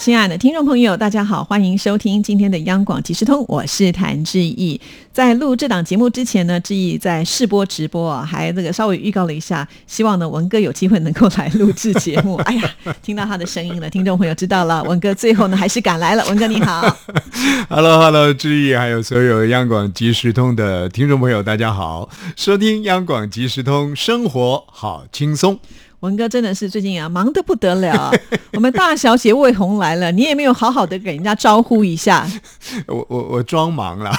亲爱的听众朋友，大家好，欢迎收听今天的央广即时通，我是谭志毅。在录这档节目之前呢，志毅在试播直播啊，还这个稍微预告了一下，希望呢文哥有机会能够来录制节目。哎呀，听到他的声音了，听众朋友知道了，文哥最后呢还是赶来了。文哥你好，Hello Hello，志毅还有所有央广即时通的听众朋友，大家好，收听央广即时通，生活好轻松。文哥真的是最近啊忙得不得了，我们大小姐魏红来了，你也没有好好的给人家招呼一下。我我我装忙了，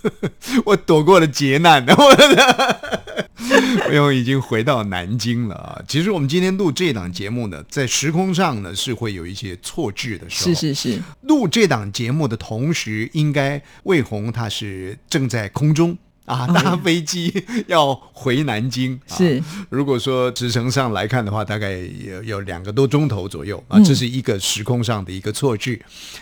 我躲过了劫难的。魏红已经回到南京了啊。其实我们今天录这档节目呢，在时空上呢是会有一些错置的时候。是是是，录这档节目的同时，应该魏红他是正在空中。啊，搭飞机要回南京 是。如果说直程上来看的话，大概有有两个多钟头左右啊，这是一个时空上的一个错置。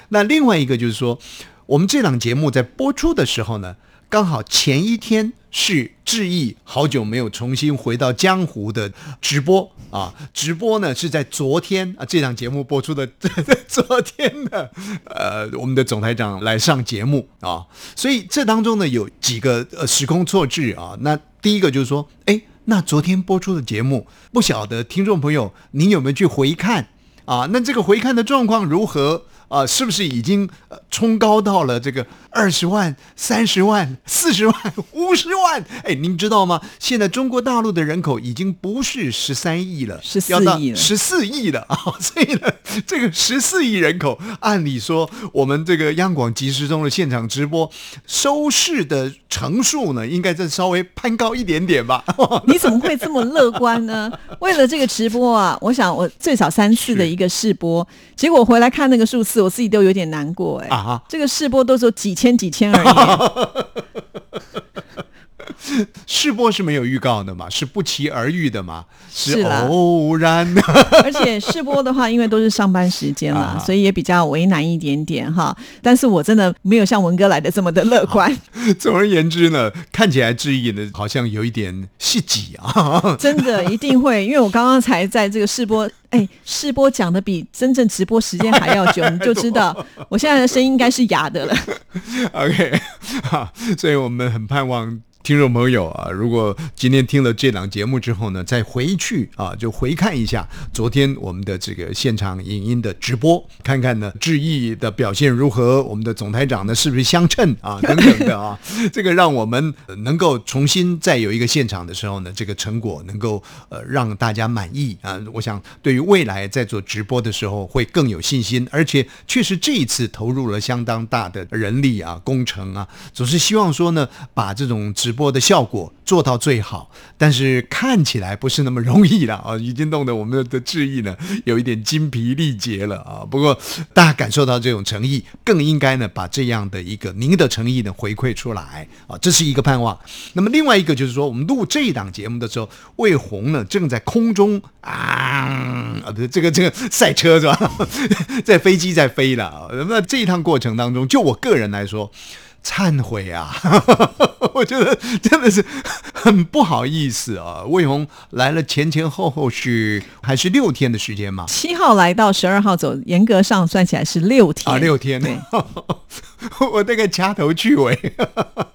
那另外一个就是说，我们这档节目在播出的时候呢。刚好前一天是志毅好久没有重新回到江湖的直播啊，直播呢是在昨天啊，这档节目播出的 昨天的，呃，我们的总台长来上节目啊，所以这当中呢有几个呃时空错置啊。那第一个就是说，哎，那昨天播出的节目，不晓得听众朋友您有没有去回看啊？那这个回看的状况如何？啊，是不是已经冲高到了这个二十万、三十万、四十万、五十万？哎，您知道吗？现在中国大陆的人口已经不是十三亿了，十四亿了，十四亿了啊！所以呢，这个十四亿人口，按理说，我们这个央广即时中的现场直播收视的成数呢，应该再稍微攀高一点点吧？你怎么会这么乐观呢？为了这个直播啊，我想我最少三次的一个试播，结果回来看那个数字。我自己都有点难过哎，啊这个试播都是几千几千而已。试播是没有预告的嘛？是不期而遇的嘛？是偶然的。而且试播的话，因为都是上班时间嘛，所以也比较为难一点点哈。但是我真的没有像文哥来的这么的乐观。总而言之呢，看起来志毅呢好像有一点戏挤啊。真的一定会，因为我刚刚才在这个试播，哎，试播讲的比真正直播时间还要久，你就知道 我现在的声音应该是哑的了。OK，好，所以我们很盼望。听众朋友啊，如果今天听了这档节目之后呢，再回去啊，就回看一下昨天我们的这个现场影音的直播，看看呢志毅的表现如何，我们的总台长呢是不是相称啊，等等的啊，这个让我们能够重新再有一个现场的时候呢，这个成果能够呃让大家满意啊。我想对于未来在做直播的时候会更有信心，而且确实这一次投入了相当大的人力啊、工程啊，总是希望说呢，把这种直直播的效果做到最好，但是看起来不是那么容易了啊！已经弄得我们的志毅呢有一点精疲力竭了啊！不过大家感受到这种诚意，更应该呢把这样的一个您的诚意呢回馈出来啊！这是一个盼望。那么另外一个就是说，我们录这一档节目的时候，魏红呢正在空中啊啊，这个这个赛车是吧？在飞机在飞了。那这一趟过程当中，就我个人来说。忏悔啊！我觉得真的是很不好意思啊。魏红来了前前后后是还是六天的时间嘛？七号来到十二号走，严格上算起来是六天啊，六天。对，我那个掐头去尾，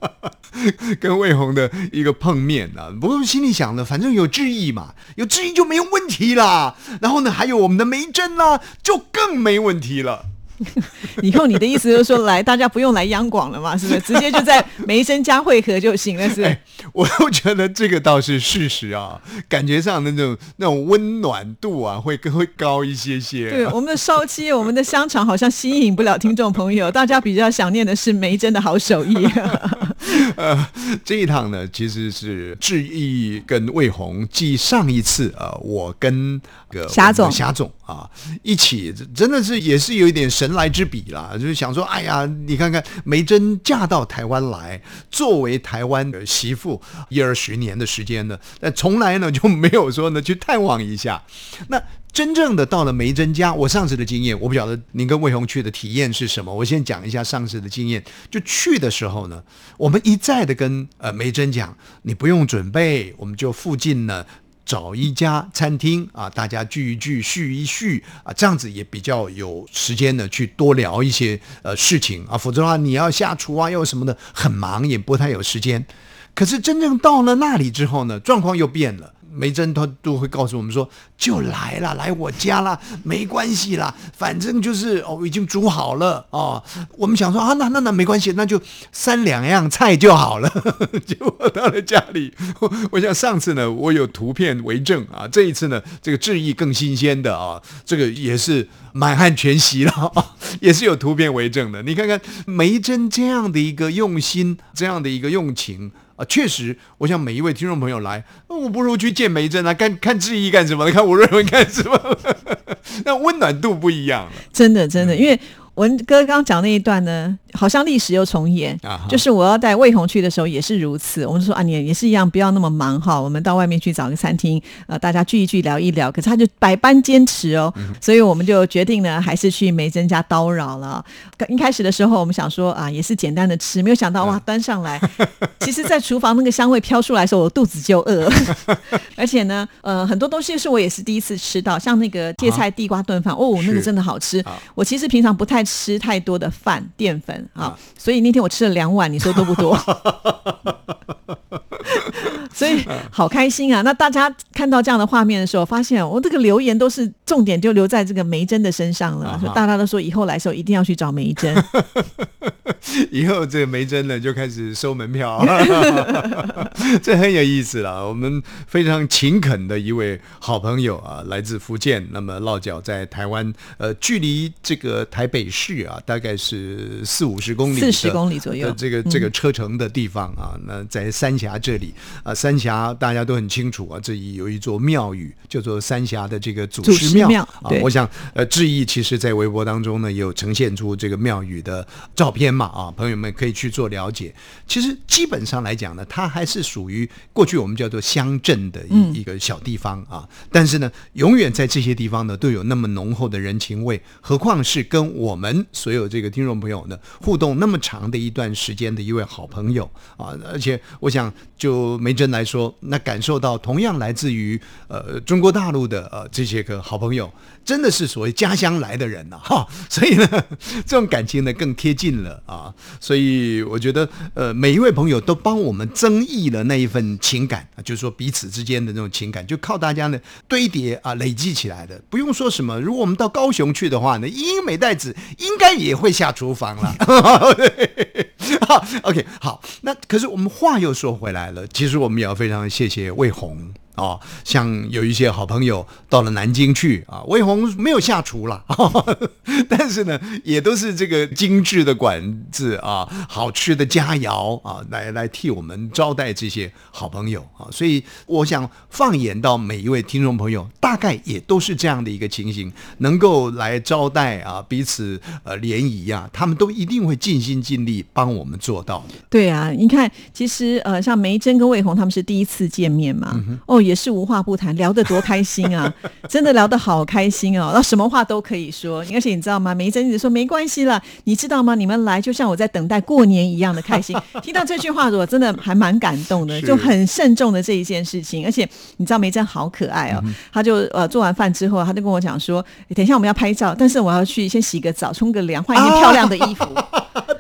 跟魏红的一个碰面啊。不过心里想的，反正有质疑嘛，有质疑就没有问题啦。然后呢，还有我们的梅珍呢，就更没问题了。以后你的意思就是说，来大家不用来央广了嘛？是不是？直接就在梅生家汇合就行了？是？我都觉得这个倒是事实啊，感觉上那种那种温暖度啊，会更会高一些些。对，我们的烧鸡，我们的香肠，好像吸引不了听众朋友，大家比较想念的是梅珍的好手艺。呃，这一趟呢，其实是志毅跟魏红继上一次呃，我跟个霞总霞总啊一起，真的是也是有一点神神来之笔啦，就是想说，哎呀，你看看梅珍嫁到台湾来，作为台湾的媳妇一二十年的时间呢，但从来呢就没有说呢去探望一下那。真正的到了梅珍家，我上次的经验，我不晓得您跟魏红去的体验是什么。我先讲一下上次的经验。就去的时候呢，我们一再的跟呃梅珍讲，你不用准备，我们就附近呢找一家餐厅啊，大家聚一聚，叙一叙啊，这样子也比较有时间呢去多聊一些呃事情啊。否则的话，你要下厨啊，又什么的，很忙，也不太有时间。可是真正到了那里之后呢，状况又变了。梅珍他都会告诉我们说，就来了，来我家了，没关系啦，反正就是哦，已经煮好了哦。我们想说啊，那那那没关系，那就三两样菜就好了。结果到了家里，我想上次呢，我有图片为证啊，这一次呢，这个质疑更新鲜的啊，这个也是满汉全席了，也是有图片为证的。你看看梅珍这样的一个用心，这样的一个用情。啊，确实，我想每一位听众朋友来，那我不如去见梅珍啊，看看志毅干什么？看吴瑞文干什么？那温暖度不一样了，真的，真的，因为。文哥刚刚讲那一段呢，好像历史又重演。就是我要带魏红去的时候也是如此。我们说啊，你也是一样，不要那么忙哈。我们到外面去找个餐厅，呃，大家聚一聚，聊一聊。可是他就百般坚持哦，所以我们就决定呢，还是去梅珍家叨扰了。一开始的时候，我们想说啊，也是简单的吃，没有想到哇，端上来，其实，在厨房那个香味飘出来的时候，我肚子就饿。而且呢，呃，很多东西是我也是第一次吃到，像那个芥菜地瓜炖饭，哦，那个真的好吃。我其实平常不太。吃太多的饭淀粉啊，所以那天我吃了两碗，你说多不多？所以好开心啊！那大家看到这样的画面的时候，发现我这个留言都是重点，就留在这个梅珍的身上了。啊大家都说以后来的时候一定要去找梅珍，以后这个梅珍呢就开始收门票，这很有意思了。我们非常勤恳的一位好朋友啊，来自福建，那么落脚在台湾，呃，距离这个台北市啊，大概是四五十公里，四十公里左右，这个这个车程的地方啊，那在三峡这里啊。三峡大家都很清楚啊，这里有一座庙宇叫做三峡的这个祖师庙啊。我想呃，志毅其实在微博当中呢，也有呈现出这个庙宇的照片嘛啊，朋友们可以去做了解。其实基本上来讲呢，它还是属于过去我们叫做乡镇的一一个小地方啊。但是呢，永远在这些地方呢，都有那么浓厚的人情味，何况是跟我们所有这个听众朋友呢互动那么长的一段时间的一位好朋友啊。而且我想就梅珍来说，那感受到同样来自于呃中国大陆的呃这些个好朋友，真的是所谓家乡来的人呐哈，所以呢，这种感情呢更贴近了啊，所以我觉得呃每一位朋友都帮我们增益了那一份情感啊，就是说彼此之间的那种情感，就靠大家呢堆叠啊累积起来的，不用说什么。如果我们到高雄去的话呢，英美代子应该也会下厨房了。好，OK，好，那可是我们话又说回来了，其实我们也要非常谢谢魏红。哦，像有一些好朋友到了南京去啊，魏红没有下厨了，但是呢，也都是这个精致的馆子啊，好吃的佳肴啊，来来替我们招待这些好朋友啊。所以我想放眼到每一位听众朋友，大概也都是这样的一个情形，能够来招待啊，彼此呃联谊啊，他们都一定会尽心尽力帮我们做到的。对啊，你看，其实呃，像梅珍跟魏红他们是第一次见面嘛，哦。也是无话不谈，聊得多开心啊！真的聊得好开心哦，那什么话都可以说。而且你知道吗？梅珍一直说没关系了，你知道吗？你们来就像我在等待过年一样的开心。听到这句话，我真的还蛮感动的，就很慎重的这一件事情。而且你知道梅珍好可爱哦，他就呃做完饭之后，他就跟我讲说：“等一下我们要拍照，但是我要去先洗个澡，冲个凉，换一件漂亮的衣服。”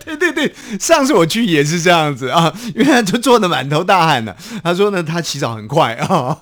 对对对，上次我去也是这样子啊，因为他就做的满头大汗的。他说呢，他洗澡很快啊，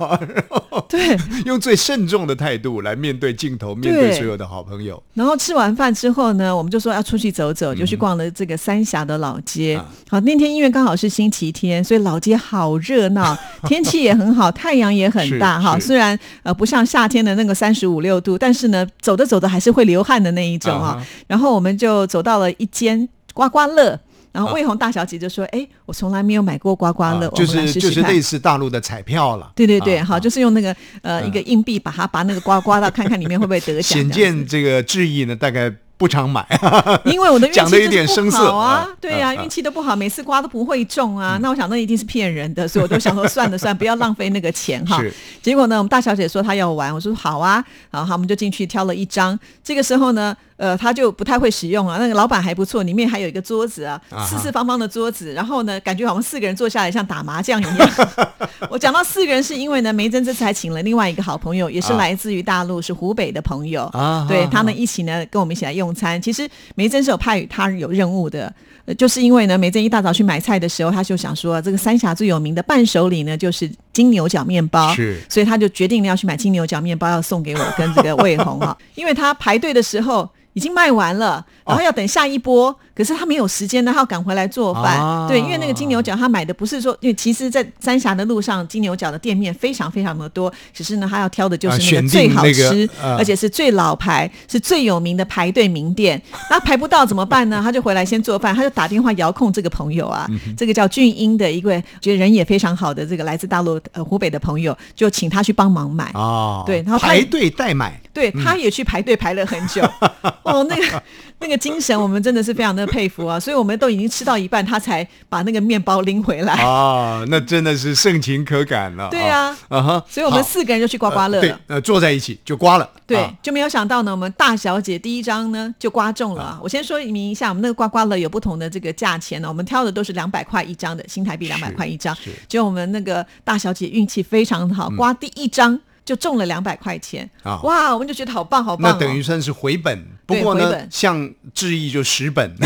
对，用最慎重的态度来面对镜头，面对所有的好朋友。然后吃完饭之后呢，我们就说要出去走走，就去逛了这个三峡的老街。好，那天因为刚好是星期天，所以老街好热闹，天气也很好，太阳也很大哈。虽然呃不像夏天的那个三十五六度，但是呢，走着走着还是会流汗的那一种啊。然后我们就走到了一间。刮刮乐，然后魏红大小姐就说：“哎，我从来没有买过刮刮乐，就是就是类似大陆的彩票了。”对对对，好，就是用那个呃一个硬币把它把那个刮刮到，看看里面会不会得奖。显见这个质疑呢，大概不常买，因为我的运气讲的有点生涩好啊啊，对呀、嗯嗯运气都不好，每次刮都不会中啊。那我想那一定是骗人的，所以我都想说算了算了，不要浪费那个钱哈是。结果呢，我们大小姐说她要玩，我说好啊，然后我们就进去挑了一张。这个时候呢，呃，他就不太会使用啊。那个老板还不错，里面还有一个桌子啊啊，四四方方的桌子，然后呢，感觉好像四个人坐下来像打麻将一样。我讲到四个人，是因为呢，梅珍这次还请了另外一个好朋友，也是啊来自于大陆，是湖北的朋友啊对他们一起呢跟我们一起来用餐。其实梅珍是有派他有任务的。呃就是因为呢，梅珍一大早去买菜的时候，他就想说，这个三峡最有名的伴手礼呢，就是金牛角面包，是所以他就决定要去买金牛角面包，要送给我跟这个魏红哈，因为他排队的时候已经卖完了，然后要等下一波，可是他没有时间呢，他要赶回来做饭。啊对，因为那个金牛角他买的不是说，因为其实，在三峡的路上，金牛角的店面非常非常的多，只是呢，他要挑的就是那个最好那个吃，啊而且是最老牌、是最有名的排队名店。那排不到怎么办呢？他就回来先做饭，他就打电话遥控这个朋友啊，这个叫俊英的一位，觉得人也非常好的这个来自大陆呃湖北的朋友，就请他去帮忙买。哦，对然后他排队代买，对，他也去排队排了很久，哦，那个那个精神，我们真的是非常的佩服啊！所以我们都已经吃到一半，他才把那个面包拎回来。啊，那真的是盛情可感了。对啊啊哈，所以我们四个人就去刮刮乐对了。，呃，坐在一起就刮了。对，啊就没有想到呢，我们大小姐第一张呢就刮中了啊。我先说明一下，我们那个刮刮乐有不同的这个价钱呢，我们挑的都是两百块一张的，新台币两百块一张是。就我们那个大小姐运气非常好，刮第一张就中了两百块钱啊，哇，我们就觉得好棒好棒、那哦。等于算是回本，不过呢像志毅就十本，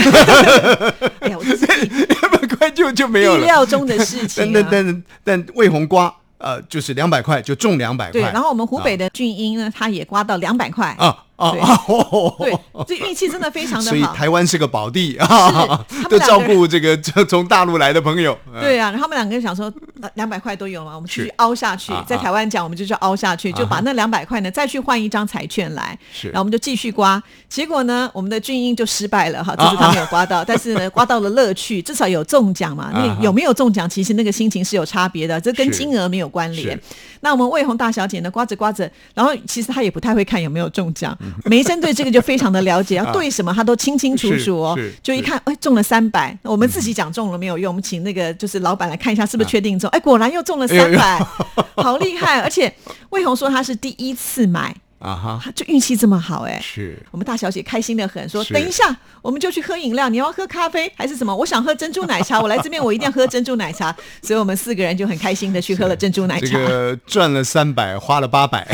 哎呀，我两百块就就没有意。料中的事情、但啊。但但但魏红刮，呃，就是两百块就中两百块。对，然后我们湖北的俊英呢，他也刮到两百块。啊啊对对，这运气真的非常的好所以。台湾是个宝地啊，他们 都照顾这个这从大陆来的朋友。嗯对啊，然后他们两个人想说，两百块都有嘛，我们继续凹下去啊。在台湾讲，我们就叫凹下去，就把那两百块呢再去换一张彩券来，是。然后我们就继续刮。结果呢，我们的俊英就失败了哈，这次他没有刮到，但是呢，刮到了乐趣，至少有中奖嘛。那有没有中奖，其实那个心情是有差别的，这跟金额没有关联。那我们魏红大小姐呢，刮着刮着，然后其实她也不太会看有没有中奖，嗯。梅珍对这个就非常的了解，要对什么她都清清楚楚哦是是，就一看，哎，中了三百，我们自己讲中了没有用，我们请那个就是老板来看一下是不是确定中，哎，果然又中了三百，好厉害！而且魏红说她是第一次买，啊哈，就运气这么好，哎。是我们大小姐开心的很，说：“等一下，我们就去喝饮料。你要喝咖啡还是什么？我想喝珍珠奶茶。我来这边，我一定要喝珍珠奶茶。所以我们四个人就很开心的去喝了珍珠奶这茶。个赚了三百，花了八百，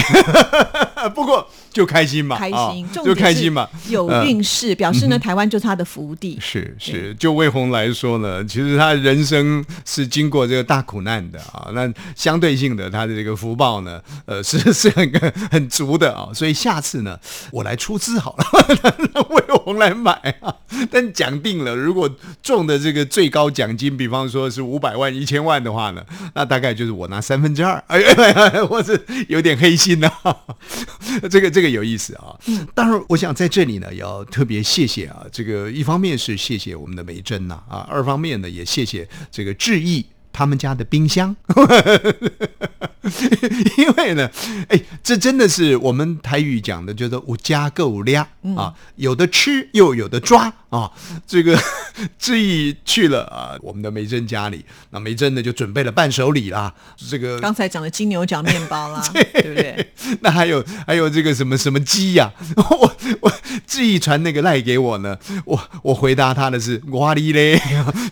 不过就开心嘛，开啊心，重就开心嘛，有嗯运势，表示呢台湾就是他的福地。是是，就魏红来说呢，其实他人生是经过这个大苦难的啊，那相对性的他的这个福报呢，呃，是是很很足的啊，所以下次呢，我来出资好了，让 魏红来买啊。但讲定了，如果中的这个最高奖金，比方说是五百万、一千万的话呢，那大概就是我拿三分之二，哎呀，我是有点黑心呐、这个这个有意思啊。当然，我想在这里呢，也要特别谢谢啊，这个一方面是谢谢我们的梅珍呐啊，二方面呢也谢谢这个志毅他们家的冰箱。因为呢，哎，这真的是我们台语讲的，叫做“五家够俩”啊，有的吃又有的抓啊。这个 志毅去了啊，我们的梅珍家里，那梅珍呢就准备了伴手礼啦，这个刚才讲的金牛角面包啦，对不对？那还有还有这个什么什么鸡呀、我我志毅传那个赖给我呢，我我回答他的是哇哩嘞，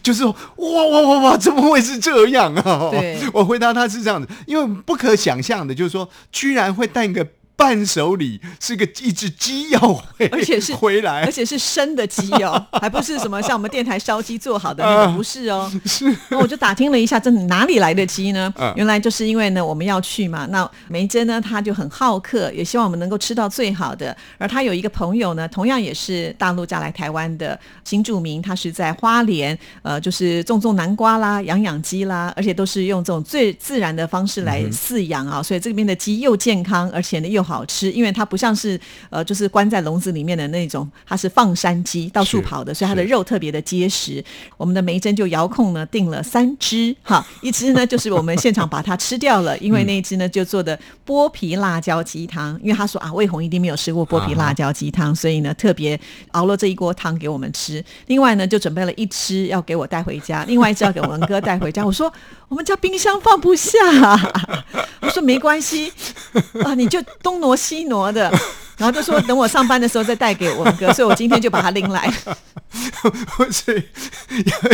就是说哇哇哇哇，怎么会是这样啊？对我回答他是这样子，因为不可想象的，就是说居然会带个伴手礼，是个一只鸡要回，而且是回来而，且是生的鸡哦，还不是什么像我们电台烧鸡做好的那个，啊不是哦。是，那我就打听了一下，这哪里来的鸡呢嗯？原来就是因为呢，我们要去嘛。那梅珍呢，她就很好客，也希望我们能够吃到最好的。而她有一个朋友呢，同样也是大陆嫁来台湾的新住民，他是在花莲，呃，就是种种南瓜啦，养养鸡啦，而且都是用这种最自然的方式来饲养啊，所以这边的鸡又健康，而且呢又好好吃，因为它不像是呃就是关在笼子里面的那种，它是放山鸡到处跑的，所以它的肉特别的结实。我们的梅珍就遥控呢订了三只，哈，一只呢就是我们现场把它吃掉了，因为那一只呢就做的剥皮辣椒鸡汤，因为他说啊魏红一定没有吃过剥皮辣椒鸡汤，所以呢特别熬了这一锅汤给我们吃。另外呢就准备了一只要给我带回家，另外一只要给文哥带回家。我说我们家冰箱放不下，我说没关系啊，你就东东挪西挪的。然后就说等我上班的时候再带给文哥，所以我今天就把它拎来。所以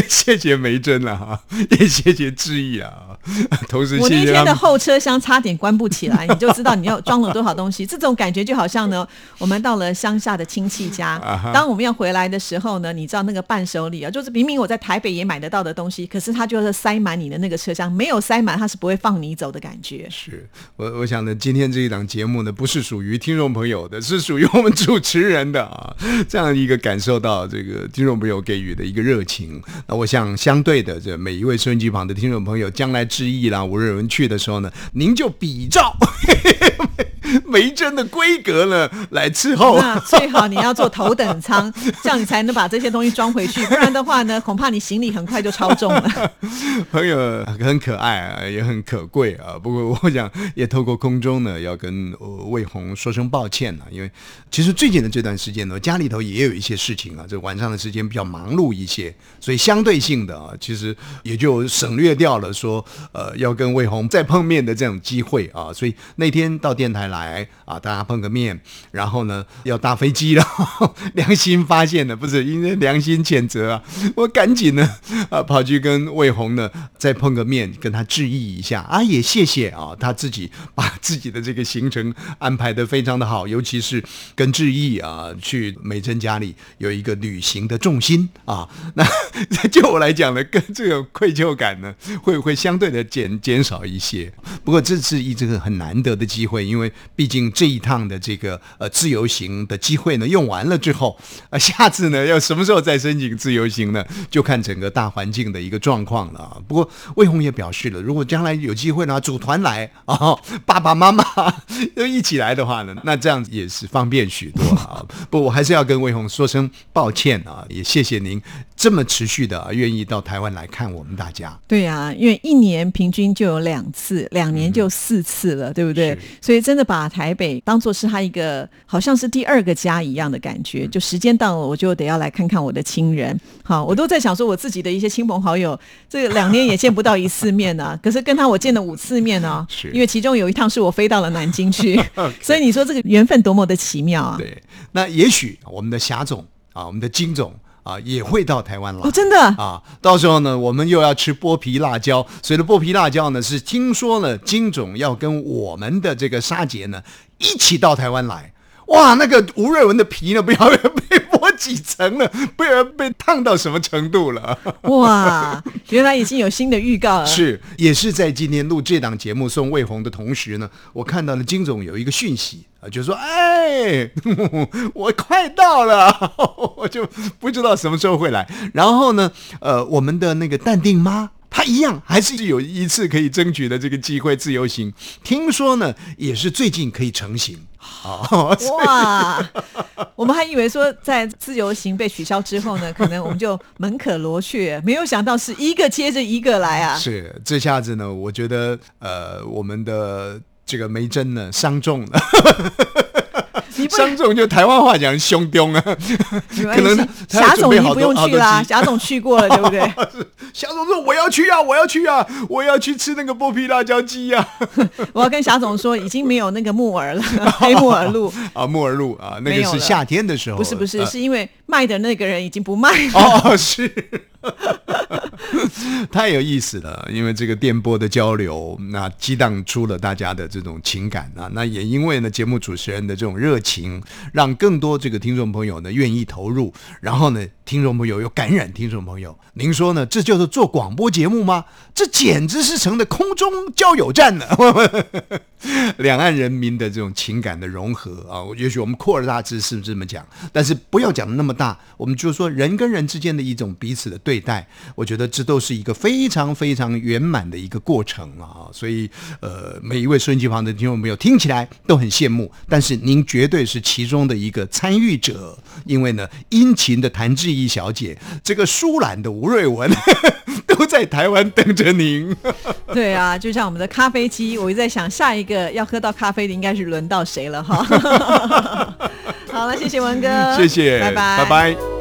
谢谢梅珍了哈，也谢谢志毅啊，同时我那。天的后车厢 差点关不起来，你就知道你要装了多少东西。这种感觉就好像呢，我们到了乡下的亲戚家当我们要回来的时候呢，你知道那个伴手礼啊，就是明明我在台北也买得到的东西，可是它就是塞满你的那个车厢，没有塞满它是不会放你走的感觉。是我我想呢，今天这一档节目呢，不是属于听众朋友的，是属于我们主持人的啊，这样一个感受到这个听众朋友给予的一个热情。那我想相对的，这每一位收音机旁的听众朋友，将来之意啦、吴瑞文去的时候呢，您就比照 梅珍的规格呢来伺候。那最好你要坐头等舱，这样你才能把这些东西装回去，不然的话呢，恐怕你行李很快就超重了。朋友很可爱啊，也很可贵啊。不过我想也透过空中呢，要跟呃魏红说声抱歉啊，因为其实最近的这段时间呢，家里头也有一些事情啊，这晚上的时间比较忙碌一些，所以相对性的啊，其实也就省略掉了说呃要跟魏红再碰面的这种机会啊。所以那天到电台来来啊，大家碰个面，然后呢要搭飞机了，良心发现了，不是因为良心谴责啊，我赶紧呢啊跑去跟魏红呢再碰个面，跟他致意一下啊，也谢谢啊，他自己把自己的这个行程安排的非常的好，尤其是跟致毅啊去美珍家里有一个旅行的重心啊，那就我来讲呢，跟这个愧疚感呢会会相对的减减少一些。不过这是一这个很难得的机会，因为毕竟这一趟的这个呃自由行的机会呢用完了之后，啊、下次呢要什么时候再申请自由行呢？就看整个大环境的一个状况了啊。不过魏红也表示了，如果将来有机会呢，组团来啊，爸爸妈妈都 一起来的话呢，那这样子也是方便许多啊。不，我还是要跟魏红说声抱歉啊，也谢谢您这么持续的、啊、愿意到台湾来看我们大家。对呀、因为一年平均就有两次，两年就四次了，对不对？所以真的把台北当做是他一个好像是第二个家一样的感觉。就时间到了，我就得要来看看我的亲人。好，我都在想说，我自己的一些亲朋好友，这两年也见不到一次面呢、可是跟他我见了五次面呢、是因为其中有一趟是我飞到了南京去，所以你说这个缘分多么的奇妙啊！对，那也许我们的霞总啊，我们的金总啊，也会到台湾来。哦，真的啊，到时候呢，我们又要吃剥皮辣椒。所以的剥皮辣椒呢，是听说了金总要跟我们的这个沙姐呢一起到台湾来。哇，那个吴瑞文的皮呢，不要被剥几层了，不要被烫到什么程度了？哇，原来已经有新的预告了。是，也是在今天录这档节目送魏红的同时呢，我看到了金总有一个讯息啊，就说：“哎，我快到了，我就不知道什么时候会来。”然后呢，呃，我们的那个淡定妈。她一样还是有一次可以争取的这个机会自由行，听说呢也是最近可以成型啊，所以哇，我们还以为说在自由行被取消之后呢，可能我们就门可罗雀，没有想到是一个接着一个来啊！是这下子呢，我觉得呃，我们的这个梅珍呢伤重了。你不伤重就台湾话讲胸中啊，可能霞总你不用去啦，多好多鸡霞总去过了，对不对？霞总说我要去啊，我要去啊，我要去吃那个剥皮辣椒鸡啊！我要跟霞总说，已经没有那个木耳了，黑木耳露。啊，木耳露啊，那个是夏天的时候，不是不是，呃是因为卖的那个人已经不卖了。哦，是，太有意思了。因为这个电波的交流，那激荡出了大家的这种情感啊。那也因为呢，节目主持人的这种热情，让更多这个听众朋友呢愿意投入，然后呢听众朋友，有感染听众朋友。您说呢？这就是做广播节目吗？这简直是成了空中交友站了。两岸人民的这种情感的融合啊，也许我们扩而大之是这么讲，但是不要讲的那么大。我们就说人跟人之间的一种彼此的对待，我觉得这都是一个非常非常圆满的一个过程啊。所以，呃，每一位收音机旁的听众朋友听起来都很羡慕，但是您绝对是其中的一个参与者，因为呢，殷勤的谭志毅小姐，这个舒兰的吴瑞文，都在台湾等着您。对啊，就像我们的咖啡机，我一直在想下一个要喝到咖啡的应该是轮到谁了哈。好了，谢谢文哥，谢谢，拜拜，拜拜。